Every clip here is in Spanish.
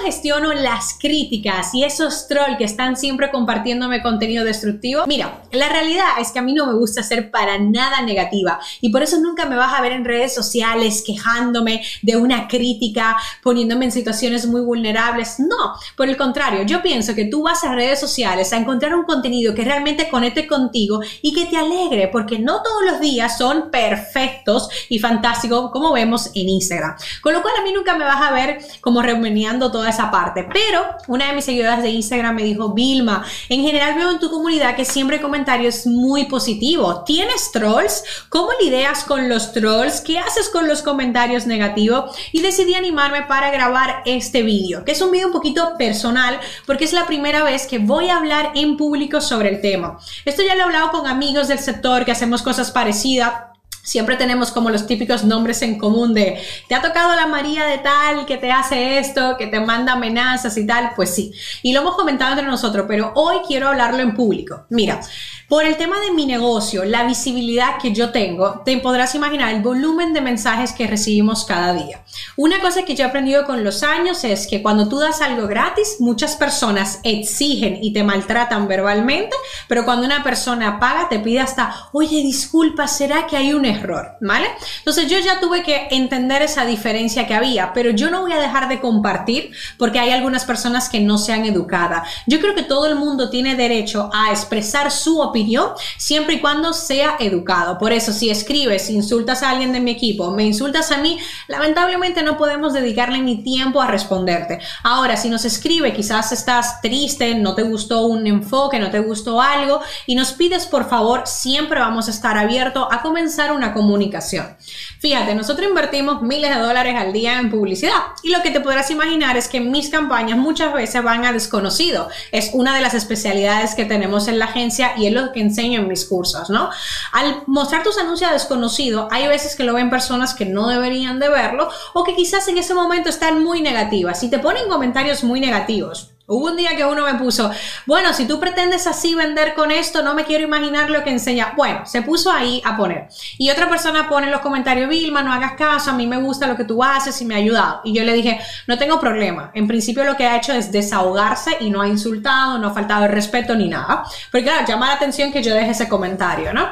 Gestiono las críticas y esos trolls que están siempre compartiéndome contenido destructivo? Mira, la realidad es que a mí no me gusta ser para nada negativa y por eso nunca me vas a ver en redes sociales quejándome de una crítica, poniéndome en situaciones muy vulnerables. No, por el contrario, yo pienso que tú vas a redes sociales a encontrar un contenido que realmente conecte contigo y que te alegre, porque no todos los días son perfectos y fantásticos como vemos en Instagram. Con lo cual a mí nunca me vas a ver como reuniendo toda esa parte. Pero una de mis seguidoras de Instagram me dijo, Vilma, en general veo en tu comunidad que siempre hay comentarios muy positivos. ¿Tienes trolls? ¿Cómo lidias con los trolls? ¿Qué haces con los comentarios negativos? Y decidí animarme para grabar este vídeo, que es un vídeo un poquito personal porque es la primera vez que voy a hablar en público sobre el tema. Esto ya lo he hablado con amigos del sector que hacemos cosas parecidas Siempre tenemos como los típicos nombres en común de, ¿te ha tocado la María de tal que te hace esto, que te manda amenazas y tal? Pues sí. Y lo hemos comentado entre nosotros, pero hoy quiero hablarlo en público. Mira, por el tema de mi negocio, la visibilidad que yo tengo, te podrás imaginar el volumen de mensajes que recibimos cada día. Una cosa que yo he aprendido con los años es que cuando tú das algo gratis, muchas personas exigen y te maltratan verbalmente, pero cuando una persona paga, te pide hasta, oye, disculpa, ¿será que hay un error? ¿Vale? Entonces yo ya tuve que entender esa diferencia que había, pero yo no voy a dejar de compartir porque hay algunas personas que no se han educado. Yo creo que todo el mundo tiene derecho a expresar su opinión siempre y cuando sea educado. Por eso, si escribes, insultas a alguien de mi equipo, me insultas a mí, lamentablemente no podemos dedicarle ni tiempo a responderte. Ahora, si nos escribe, quizás estás triste, no te gustó un enfoque, no te gustó algo y nos pides por favor, siempre vamos a estar abiertos a comenzar una comunicación. Fíjate, nosotros invertimos miles de dólares al día en publicidad y lo que te podrás imaginar es que mis campañas muchas veces van a desconocido. Es una de las especialidades que tenemos en la agencia y es lo que enseño en mis cursos, ¿no? Al mostrar tus anuncios a desconocido, hay veces que lo ven personas que no deberían de verlo o que quizás en ese momento están muy negativas y te ponen comentarios muy negativos. Hubo un día que uno me puso, bueno, si tú pretendes así vender con esto, no me quiero imaginar lo que enseña. Bueno, se puso ahí a poner. Y otra persona pone en los comentarios, Vilma, no hagas caso, a mí me gusta lo que tú haces y me ha ayudado. Y yo le dije, no tengo problema. En principio lo que ha hecho es desahogarse y no ha insultado, no ha faltado el respeto ni nada. Porque claro, llama la atención que yo deje ese comentario, ¿no?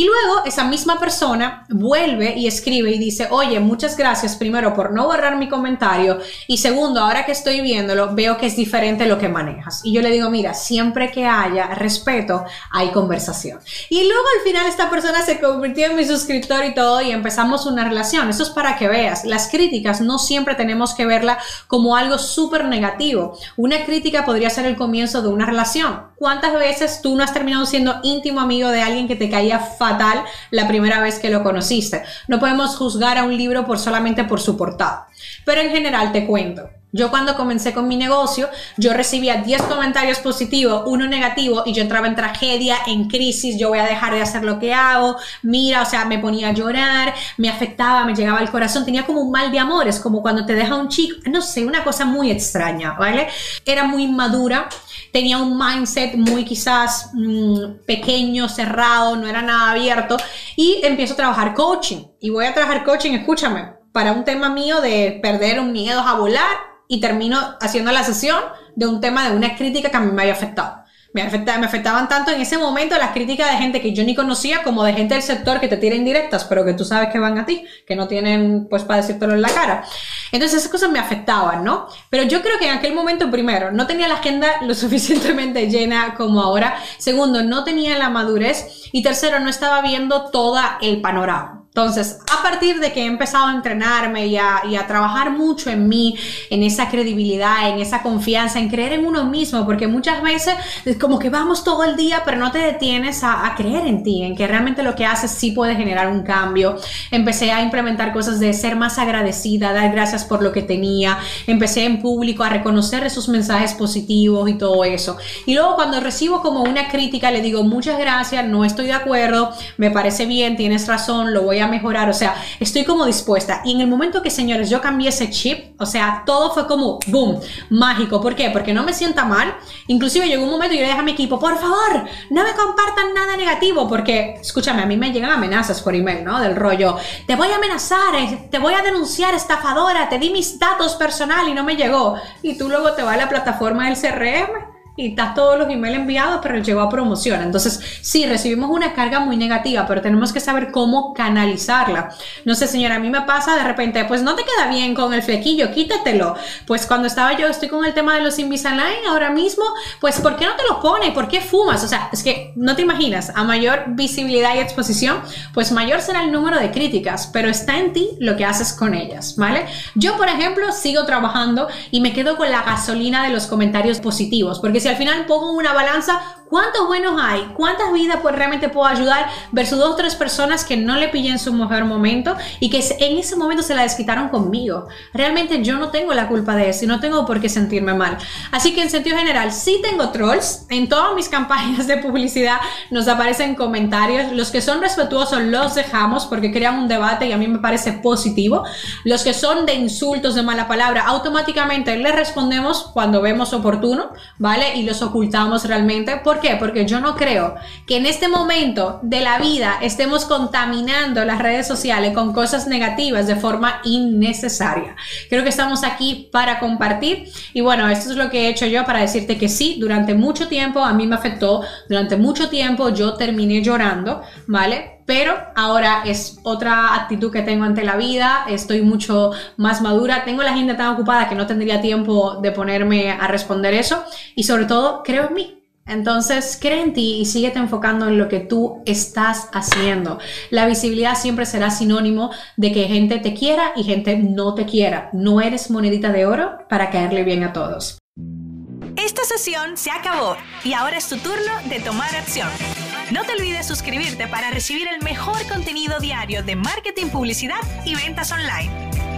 Y luego esa misma persona vuelve y escribe y dice, oye, muchas gracias primero por no borrar mi comentario y segundo, ahora que estoy viéndolo, veo que es diferente lo que manejas. Y yo le digo, mira, siempre que haya respeto, hay conversación. Y luego al final esta persona se convirtió en mi suscriptor y todo y empezamos una relación. Eso es para que veas, las críticas no siempre tenemos que verla como algo súper negativo. Una crítica podría ser el comienzo de una relación. ¿Cuántas veces tú no has terminado siendo íntimo amigo de alguien que te caía fatal la primera vez que lo conociste? No podemos juzgar a un libro por solamente por su portada. Pero en general te cuento. Yo cuando comencé con mi negocio, yo recibía 10 comentarios positivos, uno negativo y yo entraba en tragedia, en crisis, yo voy a dejar de hacer lo que hago, mira, o sea, me ponía a llorar, me afectaba, me llegaba al corazón, tenía como un mal de amores, como cuando te deja un chico, no sé, una cosa muy extraña, ¿vale? Era muy inmadura, tenía un mindset muy quizás mm, pequeño, cerrado, no era nada abierto y empiezo a trabajar coaching y voy a trabajar coaching, escúchame, para un tema mío de perder un miedo a volar y termino haciendo la sesión de un tema de una crítica que a mí me había afectado. Me, me afectaban tanto en ese momento las críticas de gente que yo ni conocía como de gente del sector que te tiran indirectas, pero que tú sabes que van a ti, que no tienen pues para decírtelo en la cara. Entonces esas cosas me afectaban, ¿no? Pero yo creo que en aquel momento, primero, no tenía la agenda lo suficientemente llena como ahora. Segundo, no tenía la madurez. Y tercero, no estaba viendo todo el panorama. Entonces, a partir de que he empezado a entrenarme y a, trabajar mucho en mí, en esa credibilidad, en esa confianza, en creer en uno mismo, porque muchas veces es como que vamos todo el día, pero no te detienes a, a creer en ti, en que realmente lo que haces sí puede generar un cambio. Empecé a implementar cosas de ser más agradecida, dar gracias por lo que tenía. Empecé en público a reconocer esos mensajes positivos y todo eso. Y luego cuando recibo como una crítica, le digo muchas gracias, no estoy de acuerdo, me parece bien, tienes razón, lo voy a mejorar, o sea, estoy como dispuesta. Y en el momento que, señores, yo cambié ese chip, o sea, todo fue como, boom, mágico. ¿Por qué? Porque no me sienta mal. Inclusive llegó un momento y yo le dije a mi equipo, por favor, no me compartan nada negativo, porque, escúchame, a mí me llegan amenazas por email, ¿no? Del rollo, te voy a amenazar, eh, te voy a denunciar estafadora, te di mis datos personales y no me llegó. Y tú luego te vas a la plataforma del CRM y estás todos los emails enviados, pero llegó a promoción. Entonces, sí, recibimos una carga muy negativa, pero tenemos que saber cómo canalizarla. No sé, señora, a mí me pasa de repente, pues no te queda bien con el flequillo, quítatelo. Pues cuando estaba yo, estoy con el tema de los Invisalign ahora mismo, pues ¿por qué no te lo pones? ¿Por qué fumas? O sea, es que no te imaginas, a mayor visibilidad y exposición, pues mayor será el número de críticas, pero está en ti lo que haces con ellas, ¿vale? Yo, por ejemplo, sigo trabajando y me quedo con la gasolina de los comentarios positivos, porque si al final pongo una balanza, ¿cuántos buenos hay? ¿Cuántas vidas pues realmente puedo ayudar versus dos o tres personas que no le pillen su mejor momento y que en ese momento se la desquitaron conmigo? Realmente yo no tengo la culpa de eso y no tengo por qué sentirme mal. Así que en sentido general, sí tengo trolls. En todas mis campañas de publicidad nos aparecen comentarios. Los que son respetuosos los dejamos porque crean un debate y a mí me parece positivo. Los que son de insultos, de mala palabra, automáticamente les respondemos cuando vemos oportuno, ¿vale? y los ocultamos realmente. ¿Por qué? Porque yo no creo que en este momento de la vida estemos contaminando las redes sociales con cosas negativas de forma innecesaria. Creo que estamos aquí para compartir y bueno, esto es lo que he hecho yo para decirte que sí, durante mucho tiempo a mí me afectó, durante mucho tiempo yo terminé llorando, ¿vale? pero ahora es otra actitud que tengo ante la vida, estoy mucho más madura, tengo la agenda tan ocupada que no tendría tiempo de ponerme a responder eso y sobre todo creo en mí. Entonces, cree en ti y síguete enfocando en lo que tú estás haciendo. La visibilidad siempre será sinónimo de que gente te quiera y gente no te quiera. No eres monedita de oro para caerle bien a todos. Esta sesión se acabó y ahora es tu turno de tomar acción. No te olvides suscribirte para recibir el mejor contenido diario de marketing, publicidad y ventas online.